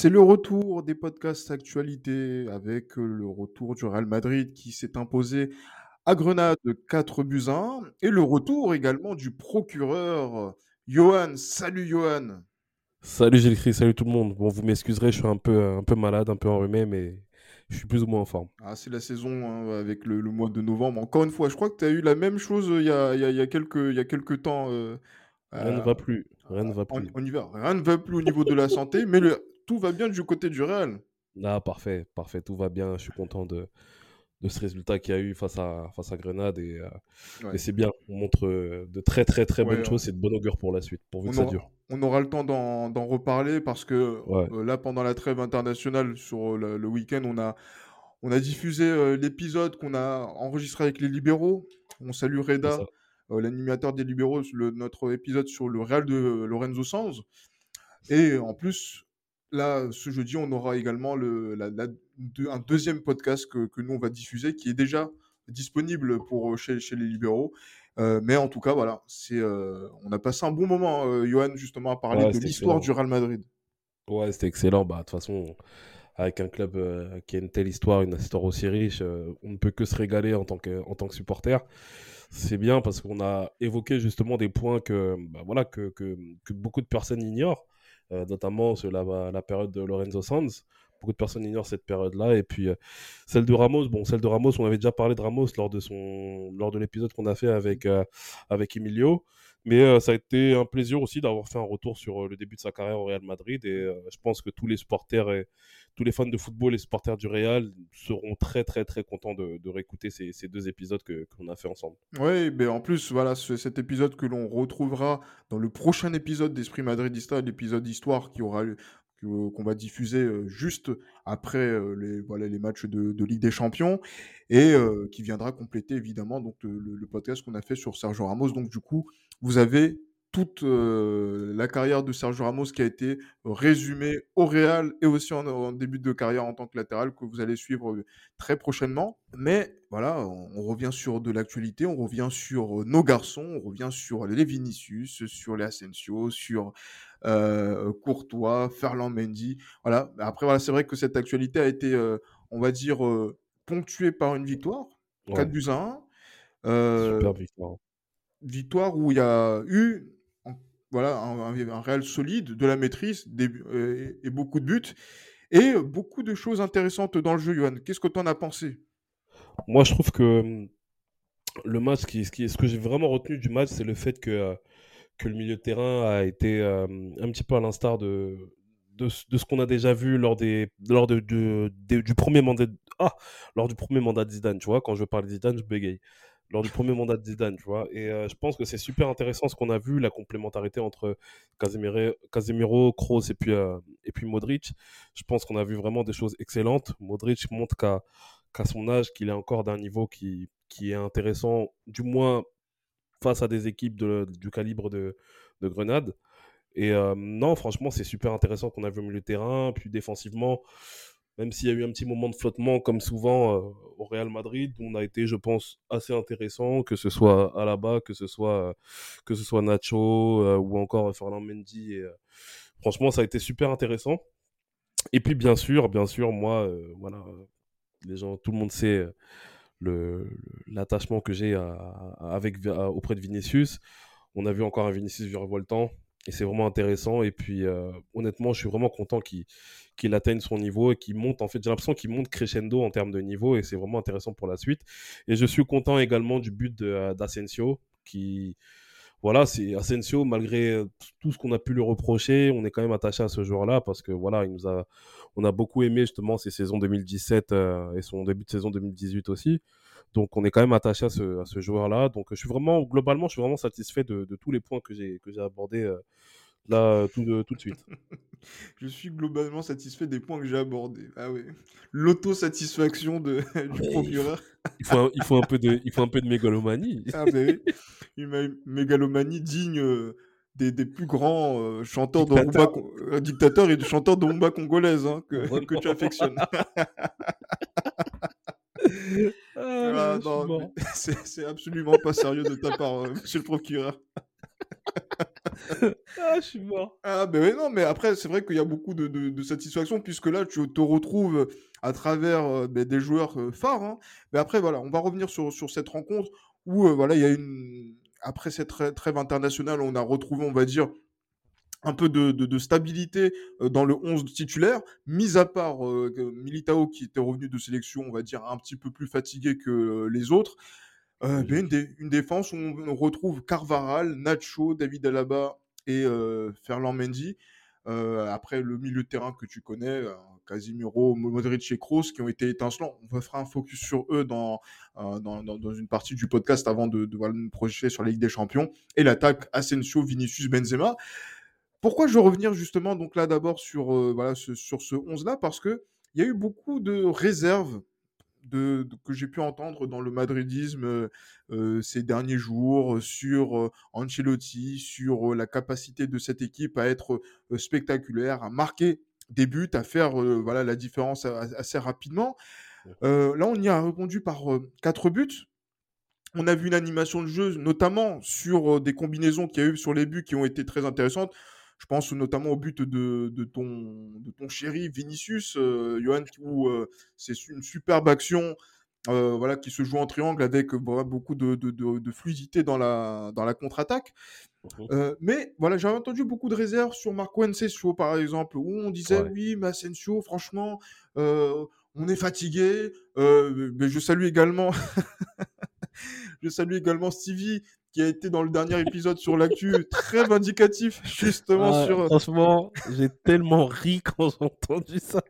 C'est le retour des podcasts actualité avec euh, le retour du Real Madrid qui s'est imposé à Grenade 4 buts 1 et le retour également du procureur Johan. Salut Johan. Salut Gilles salut tout le monde. Bon, vous m'excuserez, je suis un peu, un peu malade, un peu enrhumé, mais je suis plus ou moins en forme. Ah, c'est la saison hein, avec le, le mois de novembre. Encore une fois, je crois que tu as eu la même chose euh, il y a, y a- y a quelques, y a quelques temps. euh, Rien ne euh, va plus. Rien ne va plus. en hiver. Rien ne va plus au niveau de la santé, mais le, tout va bien du côté du Real. Ah, parfait, parfait, tout va bien. Je suis content de, de ce résultat qu'il y a eu face à, face à Grenade et, euh, Ouais. et c'est bien. On montre euh, de très très très Ouais, bonnes choses. C'est de bon augure pour la suite, pourvu On que ça aura, dure. on aura le temps d'en reparler parce que euh, là, pendant la trêve internationale, sur le, le week-end, on a, on a diffusé euh, l'épisode qu'on a enregistré avec les libéraux. On salue Reda, l'animateur des libéraux, le- notre épisode sur le Real de Lorenzo Sanz. Et en plus, là, ce jeudi, on aura également le, la- la- deux- un deuxième podcast que, que nous, on va diffuser, qui est déjà disponible pour, euh, chez, chez les libéraux. Euh, mais en tout cas, voilà, c'est, euh, on a passé un bon moment, euh, Johan, justement, à parler Ouais, de l'histoire du Real Madrid. Ouais, c'était excellent. Bah, de toute façon, avec un club qui a une telle histoire, une histoire aussi riche, on ne peut que se régaler en tant que, en tant que supporter. C'est bien parce qu'on a évoqué justement des points que, bah, voilà, que, que, que beaucoup de personnes ignorent, notamment sur la, la période de Lorenzo Sanz. Beaucoup de personnes ignorent cette période-là. Et puis, euh, celle de Ramos, bon, celle de Ramos, on avait déjà parlé de Ramos lors de, son, lors de l'épisode qu'on a fait avec, euh, avec Emilio. Mais euh, ça a été un plaisir aussi d'avoir fait un retour sur euh, le début de sa carrière au Real Madrid. Et euh, je pense que tous les supporters tous les fans de football et supporters du Real seront très, très, très contents de, réécouter ces, deux épisodes que- qu'on a fait ensemble. Oui, mais en plus, voilà, ce- cet épisode que l'on retrouvera dans le prochain épisode d'Esprit Madridista, l'épisode Histoire qui aura lieu- qu'on va diffuser euh, juste après euh, les, voilà, les matchs de, de Ligue des Champions et euh, qui viendra compléter évidemment donc, le- le podcast qu'on a fait sur Sergio Ramos. Donc du coup, vous avez toute euh, la carrière de Sergio Ramos qui a été résumée au Real et aussi en, en début de carrière en tant que latéral que vous allez suivre très prochainement. Mais voilà, on, on revient sur de l'actualité, on revient sur nos garçons, on revient sur les Vinicius, sur les Asensio, sur euh, Courtois, Ferland Mendy. Voilà. Après, voilà, c'est vrai que cette actualité a été, euh, on va dire, ponctuée par une victoire, 4 Ouais, buts à 1. Euh, super victoire. victoire où il y a eu voilà, un, un- solide, de la maîtrise euh, et beaucoup de buts et beaucoup de choses intéressantes dans le jeu, Johan. Qu'est-ce que tu en as pensé? Moi, je trouve que hum, le match, qui, ce, qui- ce que j'ai vraiment retenu du match, c'est le fait que, euh, que le milieu de terrain a été euh, un petit peu à l'instar de, de, ce qu'on a déjà vu lors, des, lors de- du premier mandat, ah, lors du premier mandat de Zidane, tu vois. Quand je parle de Zidane, je bégaye. Lors du premier mandat de Zidane, tu vois. Et euh, je pense que c'est super intéressant ce qu'on a vu, la complémentarité entre Casemiro, Kroos et puis, euh, et puis Modric. Je pense qu'on a vu vraiment des choses excellentes. Modric montre qu'à son âge, qu'il est encore d'un niveau qui, qui est intéressant, du moins face à des équipes du calibre de, de Grenade. Et euh, non, franchement, c'est super intéressant qu'on a vu au milieu de terrain. Puis défensivement, même s'il y a eu un petit moment de flottement, comme souvent euh, au Real Madrid, on a été, je pense, assez intéressant, que ce soit Alaba, que ce soit, que ce soit Nacho euh, ou encore Ferland Mendy. Euh, franchement, ça a été super intéressant. Et puis, bien sûr, bien sûr, moi, euh, voilà, euh, les gens, tout le monde sait euh, l'attachement que j'ai auprès de Vinicius. On a vu encore un Vinicius virevoltant et c'est vraiment intéressant. Et puis, euh, honnêtement, je suis vraiment content qu'il atteigne son niveau et qu'il monte. En fait, j'ai l'impression qu'il monte crescendo en termes de niveau et c'est vraiment intéressant pour la suite. Et je suis content également du but euh, d'Asensio qui. Voilà, c'est Asensio, malgré tout ce qu'on a pu lui reprocher, on est quand même attaché à ce joueur-là parce que voilà, il nous a, on a beaucoup aimé justement ses saisons 2017 euh, et son début de saison 2018 aussi. Donc on est quand même attaché à ce, à ce joueur-là. Donc je suis vraiment, globalement, je suis vraiment satisfait de, de tous les points que j'ai abordés euh, là, tout de, tout de suite. Je suis globalement satisfait des points que j'ai abordés. Ah oui. L'autosatisfaction de, du procureur. Il faut, un- il faut un peu de, il faut un peu de mégalomanie. Ah ben oui. Une mé- mégalomanie digne euh, des, des plus grands euh, chanteurs de rumba, Dictateur. con- euh, dictateurs et de chanteurs de rumba congolaise hein, que, que tu affectionnes. Ah, Ah, non, mais c'est absolument pas sérieux de ta part, euh, monsieur le procureur. Ah, je suis mort. Ah ben oui, non, mais après, c'est vrai qu'il y a beaucoup de, de- de satisfaction puisque là, tu te retrouves à travers euh, ben, des joueurs euh, phares. hein. Mais après, voilà, on va revenir sur, sur cette rencontre où, euh, voilà, il y a une... Après cette trê- trêve internationale, on a retrouvé, on va dire, un peu de, de- de stabilité euh, dans le 11 titulaire, mis à part euh, Militao qui était revenu de sélection, on va dire, un petit peu plus fatigué que euh, les autres. Euh, une, dé- une défense où on, retrouve Carvaral, Nacho, David Alaba et euh, Ferland Mendy. Après le milieu de terrain que tu connais, Casimiro, Modric et Kroos qui ont été étincelants. On va faire un focus sur eux dans, euh, dans, dans- dans une partie du podcast avant de, de, nous projeter sur la Ligue des Champions. Et l'attaque Asensio, Vinicius, Benzema. Pourquoi je veux revenir justement donc là d'abord sur, euh, voilà, ce, sur ce 11-là Parce qu'il y a eu beaucoup de réserves de, de- que j'ai pu entendre dans le madridisme euh, euh, ces derniers jours sur euh, Ancelotti, sur euh, la capacité de cette équipe à être spectaculaire, à marquer des buts, à faire voilà, la différence assez rapidement. Là, on y a répondu par quatre buts. On a vu une animation de jeu, notamment sur des combinaisons qu'il y a eu sur les buts qui ont été très intéressantes. Je pense notamment au but de, de ton, de ton chéri Vinicius, euh, Johan, où euh, c'est une superbe action euh, voilà, qui se joue en triangle avec beaucoup de, de- de- de fluidité dans la, dans la contre-attaque. Mhm. Euh, mais voilà, j'avais entendu beaucoup de réserves sur Marco Asensio, par exemple, où on disait Ouais. oui, mais Asensio, franchement, on est fatigué. Mais je salue également, je salue également Stevie qui a été dans le dernier épisode sur l'actu très vindicatif justement Ah, sur. Franchement, j'ai tellement ri quand j'ai entendu ça.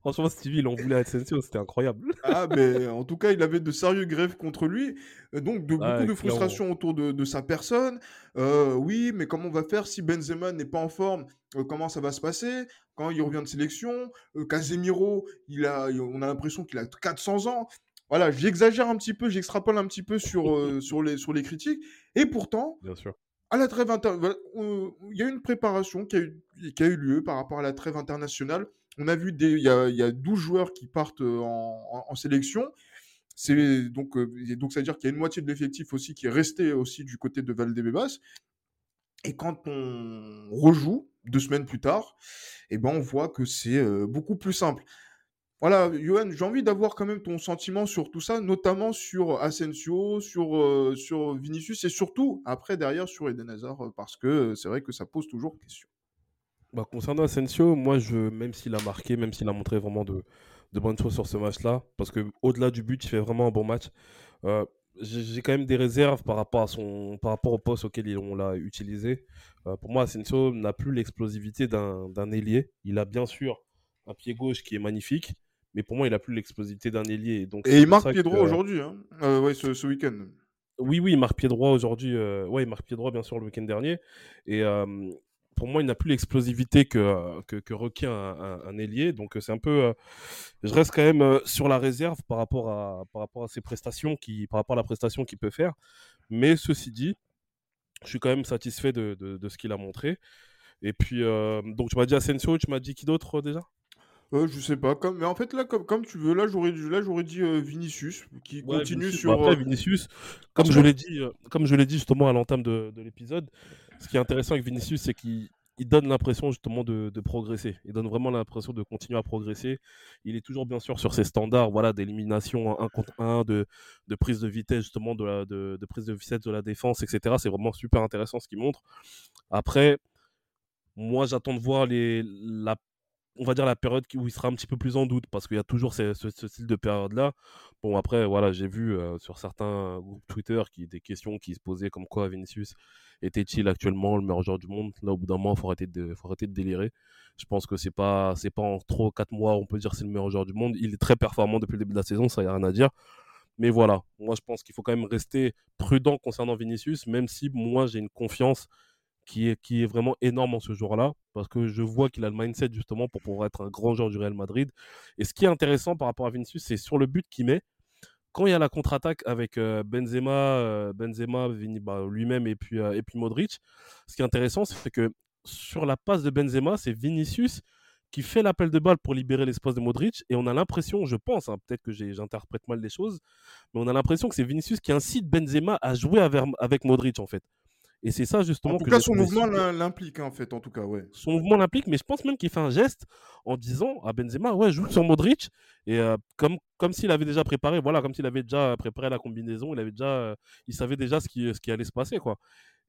Franchement, Stevie, il en voulait à Asensio, c'était incroyable. Ah, mais en tout cas, il avait de sérieux grèves contre lui. Euh, Donc, de, beaucoup de clairement. frustration autour de, de sa personne. Euh, oui, mais comment on va faire si Benzema n'est pas en forme? Euh, Comment ça va se passer? Quand il revient de sélection Euh, Casemiro, il a, on a l'impression qu'il a 400 ans. Voilà, j'exagère un petit peu, j'extrapole un petit peu sur, euh, sur, les, sur les critiques. Et pourtant, Bien sûr. à la trêve il y a une préparation qui a, eu, qui a eu lieu par rapport à la trêve internationale. On a vu il y a, y a 12 joueurs qui partent euh, en, en- en sélection. C'est donc, euh, donc ça veut dire qu'il y a une moitié de l'effectif aussi qui est resté aussi du côté de Valdebebas. Et quand on rejoue deux semaines plus tard, eh ben on voit que c'est euh, beaucoup plus simple. Voilà, Johan, j'ai envie d'avoir quand même ton sentiment sur tout ça, notamment sur Asensio, sur, euh, sur Vinicius et surtout après derrière sur Eden Hazard, euh, parce que c'est vrai que ça pose toujours question. Bah, concernant Asensio, moi, je, même s'il a marqué, même s'il a montré vraiment de, de bonnes choses sur ce match-là, parce que au-delà du but, il fait vraiment un bon match. euh, j'ai quand même des réserves par rapport, à son, par rapport au poste auquel on l'a utilisé. Pour moi, Asensio n'a plus l'explosivité d'un ailier. Il a bien sûr un pied gauche qui est magnifique, mais pour moi, il a plus l'explosivité d'un ailier. Donc, Et il marque pied droit aujourd'hui, hein. Euh, ouais, ce, ce week-end. Oui, oui, il marque pied droit aujourd'hui. euh, ouais, il marque pied droit, bien sûr, le week-end dernier. Et euh, pour moi, il n'a plus l'explosivité que, euh, que, que requiert un, un, un ailier. Donc, euh, c'est un peu. je reste quand même sur la réserve par rapport à, par rapport à ses prestations, qui, par rapport à la prestation qu'il peut faire. Mais ceci dit, je suis quand même satisfait de, de, de ce qu'il a montré. Et puis, donc, tu m'as dit Asensio, tu m'as dit qui d'autre déjà? Euh, je sais pas, comme... mais en fait là, comme, comme tu veux, là j'aurais là j'aurais dit euh, Vinicius qui Ouais, continue Vinicius. sur. Après, euh, Vinicius, comme parce je que- l'ai dit, euh, comme je l'ai dit justement à l'entame de, de l'épisode, ce qui est intéressant avec Vinicius, c'est qu'il il donne l'impression justement de, de progresser. Il donne vraiment l'impression de continuer à progresser. Il est toujours bien sûr sur ses standards, voilà, d'élimination un contre un, de, de prise de vitesse justement, de, la, de, de prise de vitesse de la défense, etc. C'est vraiment super intéressant ce qu'il montre. Après, moi, j'attends de voir les, la, on va dire la période où il sera un petit peu plus en doute, parce qu'il y a toujours ce, style de période-là. Bon, après, voilà, j'ai vu euh, sur certains groupes Twitter qui, des questions qui se posaient comme quoi Vinicius était-il actuellement le meilleur joueur du monde. Là, au bout d'un moment, faut arrêter de, faut arrêter de délirer. Je pense que c'est pas, c'est pas en trop 4 mois, on peut dire c'est le meilleur joueur du monde. Il est très performant depuis le début de la saison, ça y a rien à dire. Mais voilà, moi je pense qu'il faut quand même rester prudent concernant Vinicius, même si moi j'ai une confiance qui est, vraiment énorme en ce jour-là, parce que je vois qu'il a le mindset justement pour pouvoir être un grand joueur du Real Madrid. Et ce qui est intéressant par rapport à Vinicius, c'est sur le but qu'il met. Quand il y a la contre-attaque avec euh, Benzema, euh, Benzema bah, lui-même et puis, euh, et puis Modric, ce qui est intéressant, c'est que sur la passe de Benzema, c'est Vinicius qui fait l'appel de balle pour libérer l'espace de Modric. Et on a l'impression, je pense, hein, peut-être que j'interprète mal les choses, mais on a l'impression que c'est Vinicius qui incite Benzema à jouer avec Modric, en fait. Et c'est ça justement. En tout cas, son mouvement l'implique, en fait, en tout cas, ouais. Son mouvement l'implique, mais je pense même qu'il fait un geste en disant à Benzema, ouais, joue sur Modric. Et euh, comme, comme s'il avait déjà préparé, voilà, comme s'il avait déjà préparé la combinaison, il avait déjà, euh, il savait déjà ce qui, ce qui allait se passer, quoi.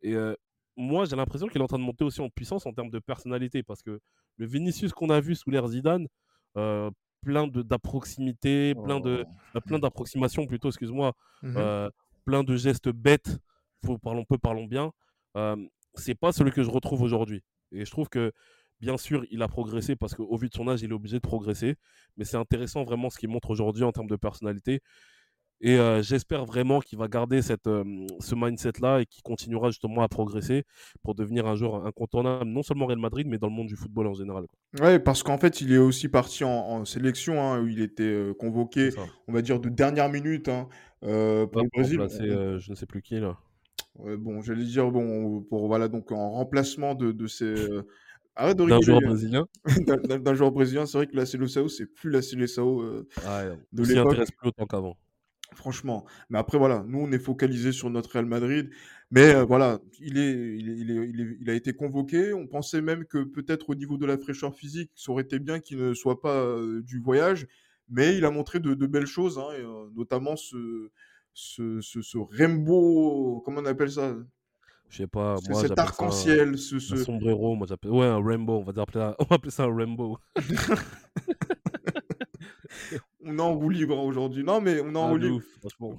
Et euh, moi, j'ai l'impression qu'il est en train de monter aussi en puissance en termes de personnalité, parce que le Vinicius qu'on a vu sous l'ère Zidane, plein d'approximité, plein de, oh. plein d'approximations plutôt, excuse-moi, mmh plein de gestes bêtes parlons peu, parlons bien, euh, c'est pas celui que je retrouve aujourd'hui. Et je trouve que, bien sûr, il a progressé parce qu'au vu de son âge, il est obligé de progresser. Mais c'est intéressant vraiment ce qu'il montre aujourd'hui en termes de personnalité. Et j'espère vraiment qu'il va garder cette, ce mindset-là et qu'il continuera justement à progresser pour devenir un joueur incontournable, non seulement Real Madrid, mais dans le monde du football en général. Oui, parce qu'en fait, il est aussi parti en, sélection, hein, où il était convoqué, on va dire, de dernière minute hein, pour le Brésil. je ne sais plus qui là bon, j'allais dire, bon, pour, voilà, donc en remplacement de, de ces. Euh, arrête de D'un joueur brésilien D'un joueur brésilien, c'est vrai que la Sao c'est plus la Sao euh, ah, de l'époque. intéresse plus autant qu'avant. Franchement. Mais après, voilà, nous, on est focalisé sur notre Real Madrid. Mais euh, voilà, il, est, il, est, il, est, il, a été convoqué. On pensait même que peut-être au niveau de la fraîcheur physique, ça aurait été bien qu'il ne soit pas du voyage. Mais il a montré de, de belles choses, hein, et, notamment ce, ce, ce, ce rainbow, comment on appelle ça? Je sais pas, moi cet arc-en-ciel, ce, ce... Un sombrero, moi j'appelle ouais un rainbow, on va appeler, on va appeler ça un rainbow. on est en roue libre aujourd'hui. Non, mais on est en ah, roue libre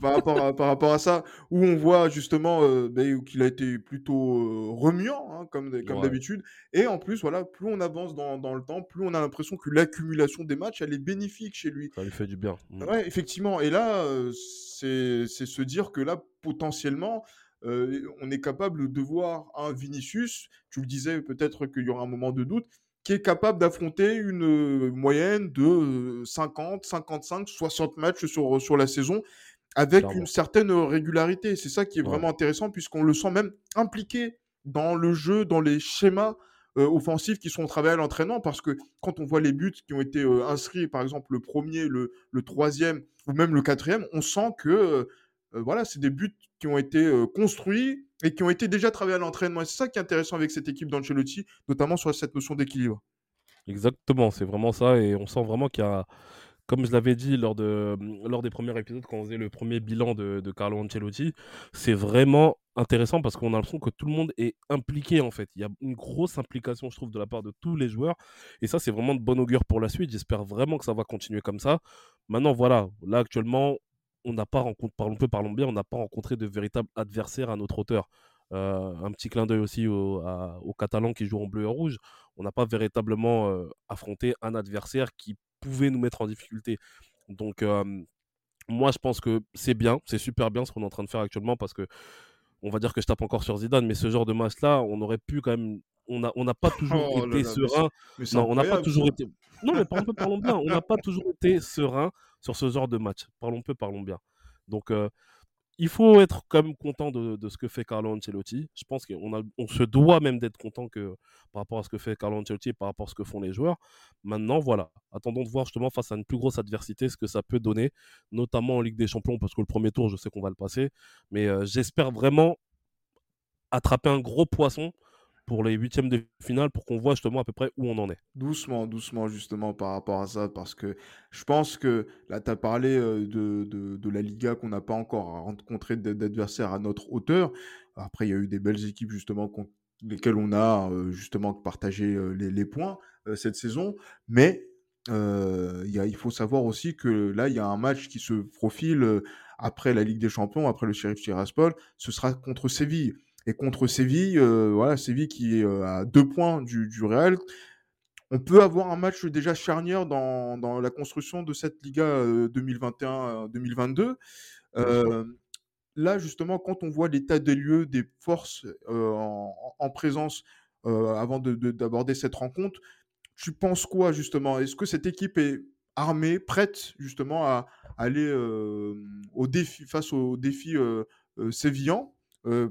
par, rapport à, par rapport à ça, où on voit justement euh, ben, qu'il a été plutôt euh, remuant, hein, comme, comme d'habitude. Et en plus, voilà, plus on avance dans, dans le temps, plus on a l'impression que l'accumulation des matchs, elle est bénéfique chez lui. Ça lui fait du bien. Mm. Ouais, effectivement. Et là, euh, c'est se dire que là, potentiellement, on est capable de voir un Vinicius, tu le disais, peut-être qu'il y aura un moment de doute, qui est capable d'affronter une euh, moyenne de 50, 55, 60 matchs sur, sur la saison avec une certaine régularité. C'est ça qui est vraiment intéressant puisqu'on le sent même impliqué dans le jeu, dans les schémas euh, offensifs qui sont travaillés à l'entraînement parce que quand on voit les buts qui ont été euh, inscrits, par exemple le premier, le, le, troisième ou même le quatrième, on sent que voilà, c'est des buts qui ont été construits et qui ont été déjà travaillés à l'entraînement. C'est ça qui est intéressant avec cette équipe d'Ancelotti, notamment sur cette notion d'équilibre. Exactement, c'est vraiment ça. Et on sent vraiment qu'il y a, comme je l'avais dit lors, de, lors des premiers épisodes, quand on faisait le premier bilan de, de Carlo Ancelotti, c'est vraiment intéressant parce qu'on a l'impression que tout le monde est impliqué en fait. Il y a une grosse implication, je trouve, de la part de tous les joueurs. Et ça, c'est vraiment de bon augure pour la suite. J'espère vraiment que ça va continuer comme ça. Maintenant, voilà, là actuellement, on n'a pas rencontré, parlons de véritable adversaire à notre hauteur. Euh, un petit clin d'œil aussi aux, Catalans qui jouent en bleu et rouge. On n'a pas véritablement euh, affronté un adversaire qui pouvait nous mettre en difficulté. Donc, moi, je pense que c'est bien, c'est super bien ce qu'on est en train de faire actuellement parce que on va dire que je tape encore sur Zidane, mais ce genre de match-là, on aurait pu quand même. On n'a on pas toujours oh été serein. non, on n'a pas toujours été. Non, mais parlons peu, parlons bien. On n'a pas toujours été serein sur ce genre de match. Parlons peu, parlons bien. Donc, euh, il faut être quand même content de, ce que fait Carlo Ancelotti. Je pense qu'on on se doit même d'être content que, par rapport à ce que fait Carlo Ancelotti et par rapport à ce que font les joueurs. Maintenant, voilà. Attendons de voir justement face à une plus grosse adversité ce que ça peut donner, notamment en Ligue des Champions, parce que le premier tour, je sais qu'on va le passer. Mais euh, j'espère vraiment attraper un gros poisson pour les huitièmes de finale pour qu'on voit justement à peu près où on en est. Doucement, doucement justement par rapport à ça, parce que je pense que là, tu as parlé euh, de, de, la Liga qu'on n'a pas encore rencontré d'adversaires à notre hauteur. Après, il y a eu des belles équipes justement lesquelles on a euh, justement partagé euh, les, points cette saison, mais il faut savoir aussi que là, il y a un match qui se profile après la Ligue des Champions, après le Sheriff Tiraspol, ce sera contre Séville. Et contre Séville, euh, voilà, Séville qui est euh, à deux points du, du, Real. On peut avoir un match déjà charnière dans, dans la construction de cette Liga 2021-2022. Euh, là, justement, quand on voit l'état des lieux des forces en, en, présence avant d'aborder de, cette rencontre, tu penses quoi, justement? Est-ce que cette équipe est armée, prête, justement, à aller au défi, face aux défis sévillants,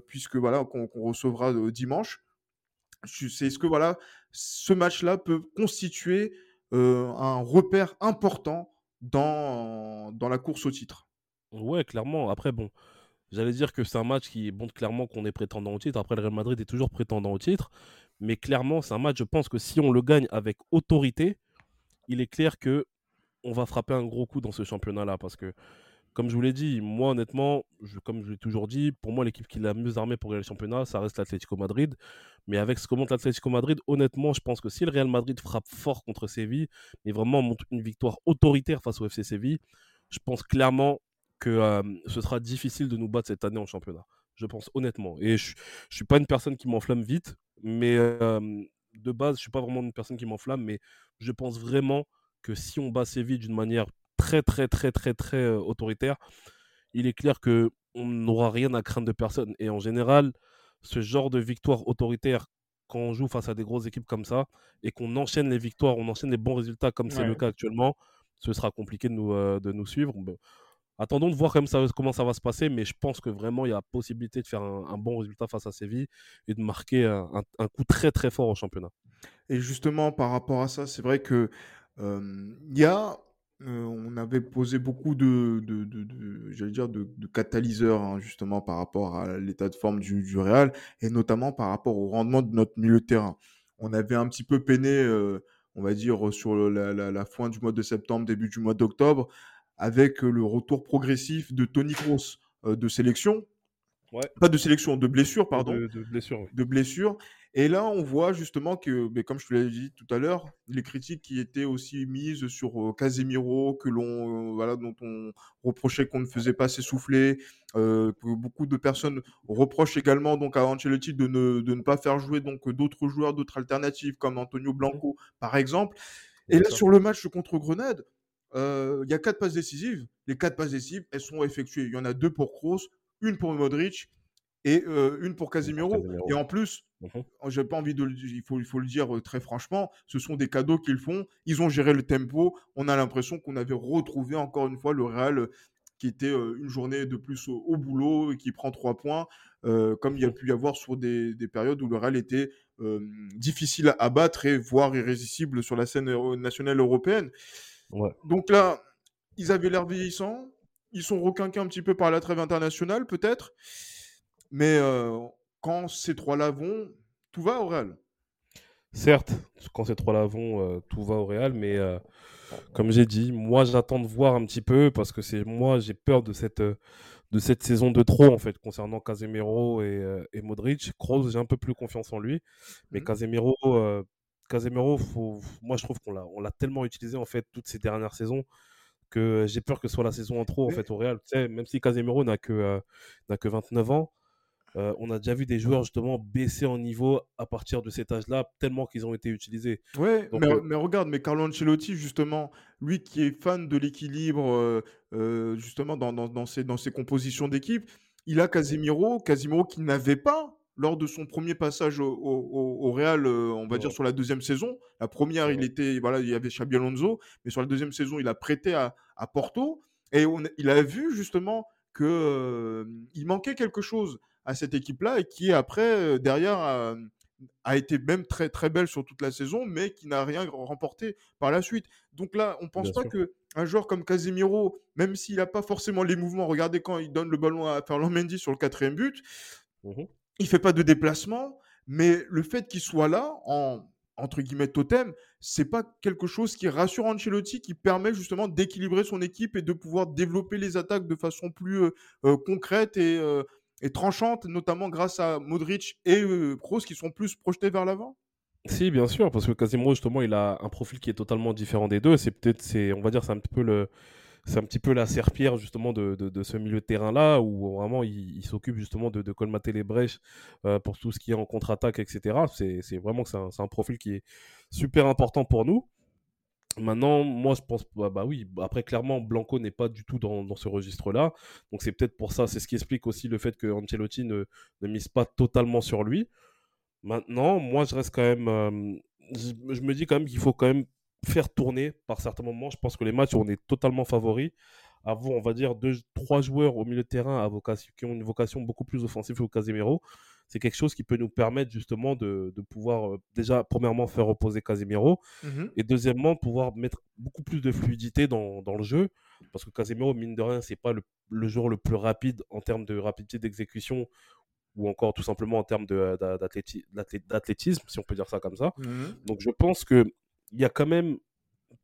puisque voilà, qu'on recevra dimanche est-ce que voilà, ce match-là peut constituer un repère important dans, dans la course au titre Ouais, clairement. Après, bon, j'allais dire que c'est un match qui montre clairement qu'on est prétendant au titre. Après, le Real Madrid est toujours prétendant au titre. Mais clairement, c'est un match, je pense que si on le gagne avec autorité, il est clair que on va frapper un gros coup dans ce championnat-là. Parce que comme je vous l'ai dit, moi honnêtement, comme je l'ai toujours dit, pour moi l'équipe qui l'a mieux armée pour gagner le championnat, ça reste l'Atlético Madrid. Mais avec ce que montre l'Atlético Madrid, honnêtement, je pense que si le Real Madrid frappe fort contre Séville, mais vraiment montre une victoire autoritaire face au FC Séville, je pense clairement que euh, ce sera difficile de nous battre cette année en championnat. Je pense honnêtement. Et je, ne suis pas une personne qui m'enflamme vite, mais euh, de base, je suis pas vraiment une personne qui m'enflamme, mais je pense vraiment que si on bat Séville d'une manière très, très, très, très, très autoritaire, il est clair que on n'aura rien à craindre de personne. Et en général, ce genre de victoire autoritaire, quand on joue face à des grosses équipes comme ça, et qu'on enchaîne les victoires, on enchaîne les bons résultats comme c'est le cas actuellement, ce sera compliqué de nous, de nous suivre. attendons de voir comment ça, comment ça va se passer, mais je pense que vraiment il y a possibilité de faire un, bon résultat face à Séville et de marquer un, un, coup très très fort au championnat. Et justement, par rapport à ça, c'est vrai que il y a on avait posé beaucoup de de dire de catalyseurs, hein, justement par rapport à l'état de forme du du Real et notamment par rapport au rendement de notre milieu de terrain. On avait un petit peu peiné, on va dire, sur la fin du mois de septembre, début du mois d'octobre avec, le retour progressif de Tony Kroos, de sélection. Pas de sélection, de blessure, pardon. De blessure, De blessure et là, on voit justement que, comme je te l'ai dit tout à l'heure, les critiques qui étaient aussi mises sur Casemiro, que l'on, voilà, dont on reprochait qu'on ne faisait pas s'essouffler, que beaucoup de personnes reprochent également donc à Ancelotti de ne, de ne pas faire jouer donc d'autres joueurs, d'autres alternatives comme Antonio mmh Blanco par exemple. Et là, sur le match contre Grenade, il y a quatre passes décisives. Les quatre passes décisives, elles sont effectuées. Il y en a deux pour Kroos, une pour Modric et une pour Casemiro. Et en plus, mmh j'ai pas envie de le il faut, il faut le dire très franchement, ce sont des cadeaux qu'ils font. Ils ont géré le tempo. On a l'impression qu'on avait retrouvé encore une fois le Real qui était une journée de plus au, boulot et qui prend trois points, comme il y a mmh pu y avoir sur des, des périodes où le Real était difficile à battre et voire irrésistible sur la scène nationale européenne. Donc là, ils avaient l'air vieillissants. Ils sont requinqués un petit peu par la trêve internationale, peut-être. Mais quand ces trois-là vont, tout va au Real. Certes, quand ces trois-là vont, tout va au Real, mais comme j'ai dit, moi j'attends de voir un petit peu parce que c'est moi j'ai peur de cette, de cette saison de trop en fait concernant Casemiro et, et Modric. Kroos, j'ai un peu plus confiance en lui, mais mmh. Casemiro, Casemiro faut, moi je trouve qu'on l'a, on l'a tellement utilisé en fait toutes ces dernières saisons que j'ai peur que ce soit la saison en trop en fait au Real. Tu sais, même si Casemiro n'a que, n'a que 29 ans, euh, on a déjà vu des joueurs justement baisser en niveau à partir de cet âge-là, tellement qu'ils ont été utilisés. Ouais, euh mais, regarde, mais Carlo Ancelotti, justement, lui qui est fan de l'équilibre, euh, justement, dans, ses, dans ses compositions d'équipe, il a Casemiro, Casemiro qui n'avait pas lors de son premier passage au, Real, on va dire sur la deuxième saison. La première, il était, voilà, il y avait Xabi Alonso, mais sur la deuxième saison, il a prêté à, Porto. Et il a vu justement que il manquait quelque chose à cette équipe-là et qui après derrière a, été même très très belle sur toute la saison, mais qui n'a rien remporté par la suite. Donc là, on pense pas que un joueur comme Casemiro, même s'il n'a pas forcément les mouvements, regardez quand il donne le ballon à Ferland Mendy sur le quatrième but, mmh il fait pas de déplacement, mais le fait qu'il soit là en entre guillemets totem, c'est pas quelque chose qui rassure Ancelotti, qui permet justement d'équilibrer son équipe et de pouvoir développer les attaques de façon plus concrète et, et tranchante, notamment grâce à Modric et Kroos qui sont plus projetés vers l'avant? Si, bien sûr, parce que Casemiro justement, il a un profil qui est totalement différent des deux. C'est peut-être, on va dire, c'est un petit peu le, c'est un petit peu la serpillère justement de, de, ce milieu de terrain là où vraiment il, s'occupe justement de, colmater les brèches pour tout ce qui est en contre-attaque, etc. C'est, vraiment que c'est un, profil qui est super important pour nous. Maintenant, moi, je pense, bah, bah oui, après, clairement, Blanco n'est pas du tout dans, dans ce registre-là. Donc, c'est peut-être pour ça, c'est ce qui explique aussi le fait que Ancelotti ne, ne mise pas totalement sur lui. Maintenant, moi, je reste quand même. euh, je, me dis quand même qu'il faut quand même faire tourner par certains moments. Je pense que les matchs où on est totalement favori, avoir, on va dire, deux, trois joueurs au milieu de terrain à vocation, qui ont une vocation beaucoup plus offensive que Casemiro, c'est quelque chose qui peut nous permettre justement de, de pouvoir, euh, déjà, premièrement, faire reposer Casemiro Mhm. et deuxièmement, pouvoir mettre beaucoup plus de fluidité dans, dans le jeu. Parce que Casemiro, mine de rien, c'est pas le, le joueur le plus rapide en termes de rapidité d'exécution ou encore tout simplement en termes d'athé- d'athlétisme, si on peut dire ça comme ça. Mhm. Donc je pense qu'il y a quand même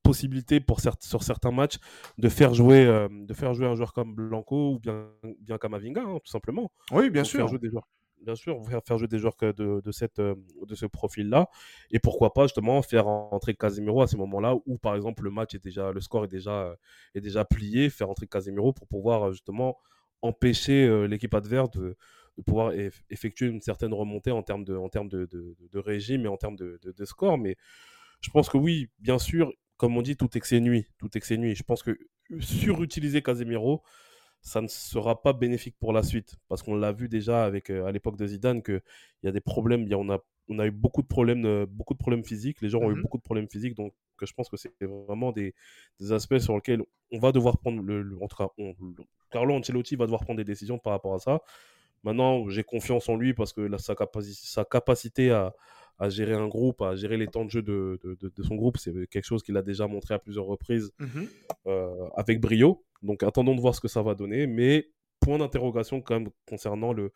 possibilité pour sur certains matchs de faire jouer, euh, de faire jouer un joueur comme Blanco ou bien, bien Kamavinga, hein, tout simplement. Oui, bien faire sûr. jouer des joueurs. Bien sûr, faire, jouer des joueurs de, de, cette, euh, de ce profil-là. Et pourquoi pas, justement, faire entrer Casemiro à ces moments-là où, par exemple, le match est déjà, le score est déjà, est déjà plié, faire entrer Casemiro pour pouvoir, euh, justement, empêcher euh, l'équipe adverse de, pouvoir eff- effectuer une certaine remontée en termes de, en termes de, de, régime et en termes de, de, score. Mais je pense que oui, bien sûr, comme on dit, tout nuit. Tout nuit. Je pense que surutiliser Casemiro, ça ne sera pas bénéfique pour la suite. Parce qu'on l'a vu déjà avec, euh, à l'époque de Zidane qu'il y a des problèmes. y a- on, a, on a eu beaucoup de problèmes, euh, beaucoup de problèmes physiques. Les gens ont eu Mhm. beaucoup de problèmes physiques. Donc, je pense que c'est vraiment des, des aspects sur lesquels on va devoir prendre le. le- en tout cas, on- le- Carlo Ancelotti va devoir prendre des décisions par rapport à ça. Maintenant, j'ai confiance en lui parce que là, sa, capaci- sa capacité à, à gérer un groupe, à gérer les temps de jeu de, de- de- de son groupe, c'est quelque chose qu'il a déjà montré à plusieurs reprises Mhm. euh, avec brio. Donc attendons de voir ce que ça va donner. Mais point d'interrogation quand même concernant le,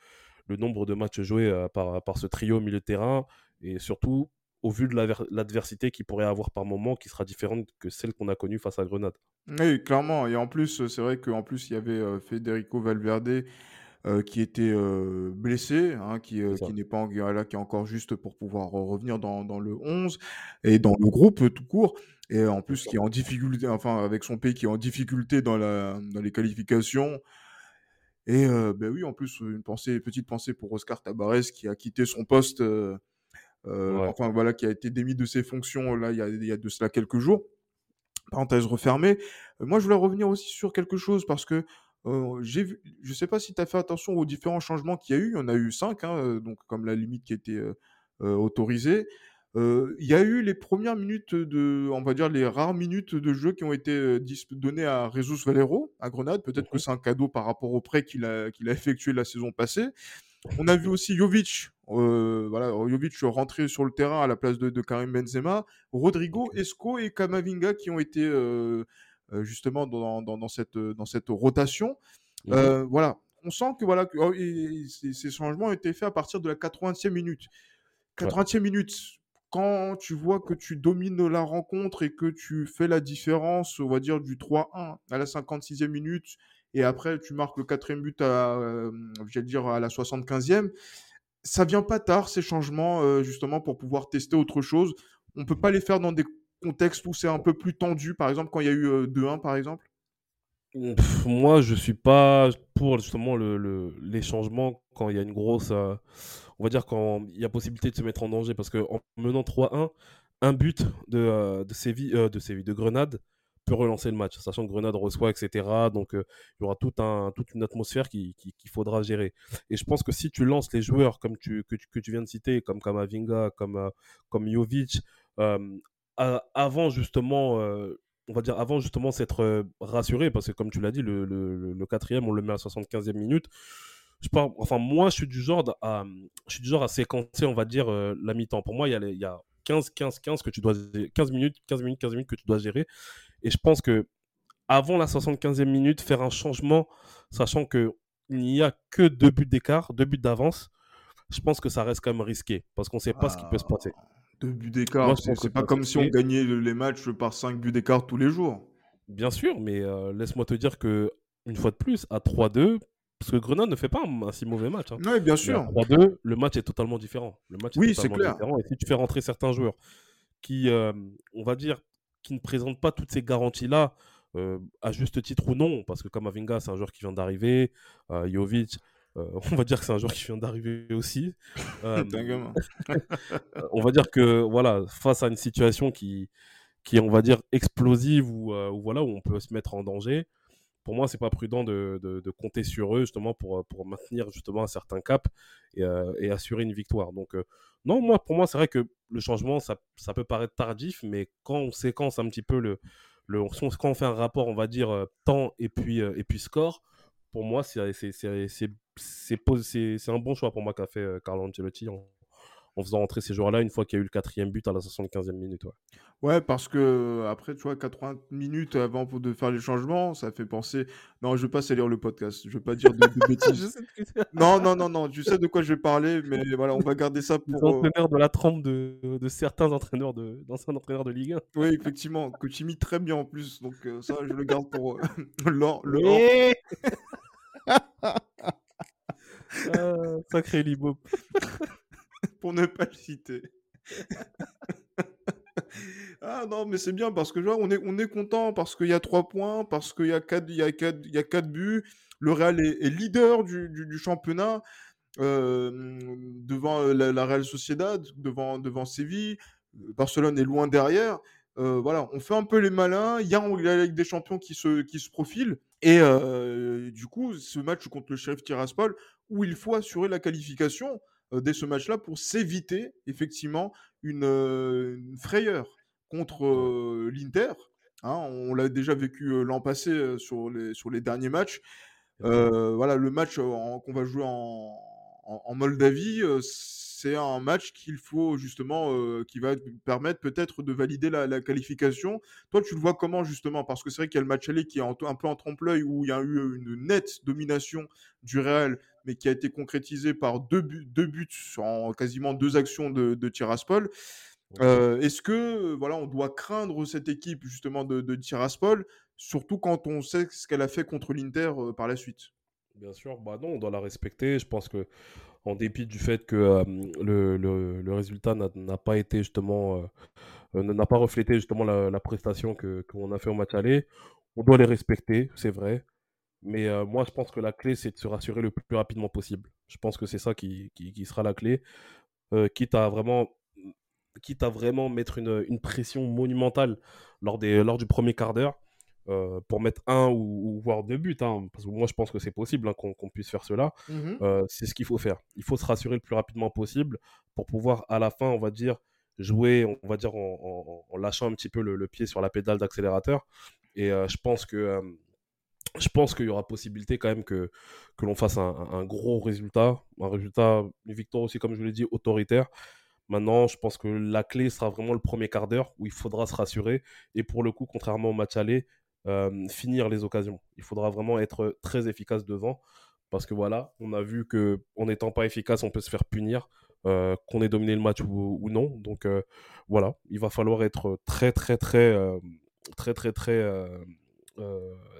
nombre de matchs joués euh, par, par ce trio au milieu de terrain et surtout au vu de l'adversité qu'il pourrait avoir par moment qui sera différente que celle qu'on a connue face à Grenade. Oui, clairement. Et en plus, c'est vrai qu'en plus, il y avait euh, Federico Valverde euh, qui était euh, blessé, hein, qui, euh, qui n'est pas en, là, qui est encore juste pour pouvoir revenir dans, dans le 11 et dans le groupe tout court. Et en plus, qui est en difficulté, enfin, avec son pays qui est en difficulté dans, la, dans les qualifications. Et ben oui, en plus, une pensée, petite pensée pour Oscar Tabarez qui a quitté son poste, Ouais. enfin voilà, qui a été démis de ses fonctions là, il y a, il y a de cela quelques jours parenthèse refermée. Moi, je voulais revenir aussi sur quelque chose parce que euh, j'ai vu, je sais pas si tu as fait attention aux différents changements qu'il y a eu. Il y en a eu cinq, hein, donc comme la limite qui était euh, autorisée. Euh, Il y a eu les premières minutes de, on va dire les rares minutes de jeu qui ont été données à Jesus Valero à Grenade. Peut-être que c'est un cadeau par rapport au prêt qu'il a, effectué la saison passée. On a vu aussi Jovic, voilà, Jovic rentrer sur le terrain à la place de, de Karim Benzema, Rodrigo, Esco et Kamavinga qui ont été justement dans, dans, dans cette, dans cette rotation. Mhm. Euh, voilà, on sent que voilà, que, oh, et- et ces, changements ont été faits à partir de la 80e minute. 80e minute, quand tu vois que tu domines la rencontre et que tu fais la différence, on va dire du 3-1 à la 56e minute, et après tu marques le quatrième but à, euh, j'allais dire à la 75e, ça vient pas tard ces changements euh, justement pour pouvoir tester autre chose. On peut pas les faire dans des contextes où c'est un peu plus tendu, par exemple quand il y a eu euh, 2-1 par exemple? Pff, moi, je suis pas pour justement le, le- les changements quand il y a une grosse. euh, on va dire quand il y a possibilité de se mettre en danger. Parce qu'en menant 3-1, un but de, euh, de, Séville, euh, de Séville, de Grenade peut relancer le match, sachant que Grenade reçoit, etc. Donc euh, il y aura tout un, toute une atmosphère qui- qui- qu'il faudra gérer. Et je pense que si tu lances les joueurs comme tu, que, tu, que tu viens de citer, comme Kamavinga, comme, euh, comme Jovic, euh, avant justement. euh, on va dire avant justement s'être euh, rassuré parce que comme tu l'as dit le, le, le- le quatrième on le met à 75e minute. Je enfin moi je suis du genre à je suis du genre à séquencer on va dire euh, la mi-temps. Pour moi il y a, les- il y a 15 15 15 que tu dois 15 minutes 15 minutes 15 minutes que tu dois gérer. Et je pense que avant la 75e minute faire un changement sachant que il n'y a que deux buts d'écart deux buts d'avance je pense que ça reste quand même risqué parce qu'on sait pas ce qui peut se passer Deux buts d'écart, c'est pas comme si on gagnait le- les matchs par 5 buts d'écart tous les jours. Bien sûr, mais euh, laisse-moi te dire que une fois de plus, à 3-2, parce que Grenade ne fait pas un, un si mauvais match. hein. Oui, bien Mais à sûr. 3-2, le match est totalement différent. Le match est Oui, c'est totalement clair. différent. Et si tu fais rentrer certains joueurs qui, euh, on va dire, qui ne présentent pas toutes ces garanties-là, euh, à juste titre ou non, parce que Kamavinga, c'est un joueur qui vient d'arriver, Jovic, on va dire que c'est un joueur qui vient d'arriver aussi. Euh, on va dire que voilà, face à une situation qui, qui est, on va dire, explosive ou, ou voilà, où on peut se mettre en danger pour moi, c'est pas prudent de, de, compter sur eux justement pour, pour maintenir justement un certain cap et, et assurer une victoire. Donc, non, moi, pour moi, c'est vrai que le changement, ça, ça, peut paraître tardif, mais quand on séquence un petit peu le, le quand on fait un rapport, on va dire temps et puis, et puis score, pour moi, c'est un bon choix pour moi qu'a fait Carlo Ancelotti en, en faisant rentrer ces joueurs-là une fois qu'il y a eu le quatrième but à la 75e minute. Ouais. ouais, parce que après, tu vois, 80 minutes avant de faire les changements, ça fait penser. Non, je vais pas salir le podcast, je vais pas dire de, bêtises. non, non, non, non, tu sais de quoi je vais parler, mais voilà, on va garder ça pour. Les entraîneurs de la trempe de, de certains entraîneurs de d'anciens entraîneurs de Ligue 1. Oui, effectivement, imites très bien en plus, donc euh, ça, je le garde pour euh, le. Ah, sacré Libo pour ne pas le citer. ah non, mais c'est bien parce que genre, on est, on est content parce qu'il y a trois points, parce qu'il y a quatre, il y a quatre, il y a quatre buts. Le Real est, leader du, du, championnat euh, devant la, la, Real Sociedad, devant, devant Séville. Barcelone est loin derrière. Euh, voilà, on fait un peu les malins. Il y a la Ligue des Champions qui se, qui se profile. Et euh, du coup, ce match contre le Sheriff Tiraspol, où il faut assurer la qualification, euh, dès ce match-là pour s'éviter effectivement une, frayeur contre l'Inter. Hein. on l'a déjà vécu l'an passé sur, les, sur les derniers matchs. voilà, le match qu'on va jouer en, en, Moldavie, c'est un match qu'il faut justement, qui va permettre peut-être de valider la, qualification. Toi, tu le vois comment justement? Parce que c'est vrai qu'il y a le match aller qui est un, peu en trompe-l'œil où il y a eu une nette domination du Real mais qui a été concrétisé par deux buts, deux buts en quasiment deux actions de, de Tiraspol. Euh, est-ce que voilà, on doit craindre cette équipe justement de, de Tiraspol, surtout quand on sait ce qu'elle a fait contre l'Inter euh, par la suite? Bien sûr, bah non, on doit la respecter. Je pense que en dépit du fait que euh, le, le, résultat n'a pas été justement n'a pas reflété justement la, prestation que qu'on a fait au match aller, on doit les respecter, c'est vrai. Mais euh, moi, je pense que la clé, c'est de se rassurer le plus rapidement possible. Je pense que c'est ça qui, qui, sera la clé. Euh, quitte à vraiment quitte à vraiment mettre une, une, pression monumentale lors, des, lors du premier quart d'heure euh, pour mettre un ou, voire deux buts. Hein, parce que moi, je pense que c'est possible hein, qu'on puisse faire cela. Mmh c'est ce qu'il faut faire. Il faut se rassurer le plus rapidement possible pour pouvoir, à la fin, on va dire, jouer, on va dire, en, en, lâchant un petit peu le, le pied sur la pédale d'accélérateur. Et je pense que je pense qu'il y aura possibilité quand même que, que l'on fasse un, gros résultat, un résultat, une victoire aussi, comme je vous l'ai dit, autoritaire. Maintenant, je pense que la clé sera vraiment le premier quart d'heure où il faudra se rassurer et pour le coup, contrairement au match aller, euh, finir les occasions. Il faudra vraiment être très efficace devant parce que voilà, on a vu que en n'étant pas efficace, on peut se faire punir, euh, qu'on ait dominé le match ou, non. Donc euh, voilà, il va falloir être très très très très très très,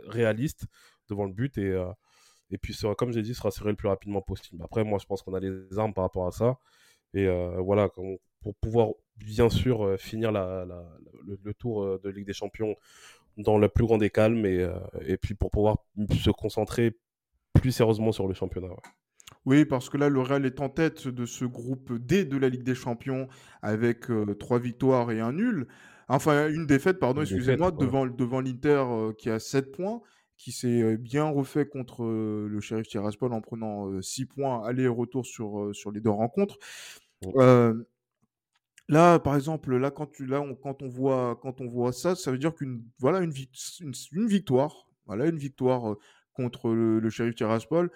réaliste devant le but et, et puis, comme j'ai dit, se rassurer le plus rapidement possible. Après, moi, je pense qu'on a les armes par rapport à ça. Et voilà, pour pouvoir bien sûr finir le, tour de Ligue des Champions dans le plus grand des calmes et, et puis pour pouvoir se concentrer plus sérieusement sur le championnat. Oui, parce que là, le Real est en tête de ce groupe D de la Ligue des Champions avec trois victoires et un nul. Enfin, une défaite, pardon, excusez-moi, devant, devant l'Inter euh, qui a 7 points, qui s'est euh, bien refait contre euh, le Sheriff Tiraspol en prenant 6 points aller et retour sur, sur les deux rencontres. Là, par exemple, là, quand, tu, là on, quand, on voit, quand on voit ça, ça veut dire qu'une voilà, une, une, victoire, voilà, une victoire contre le, le Sheriff Tiraspol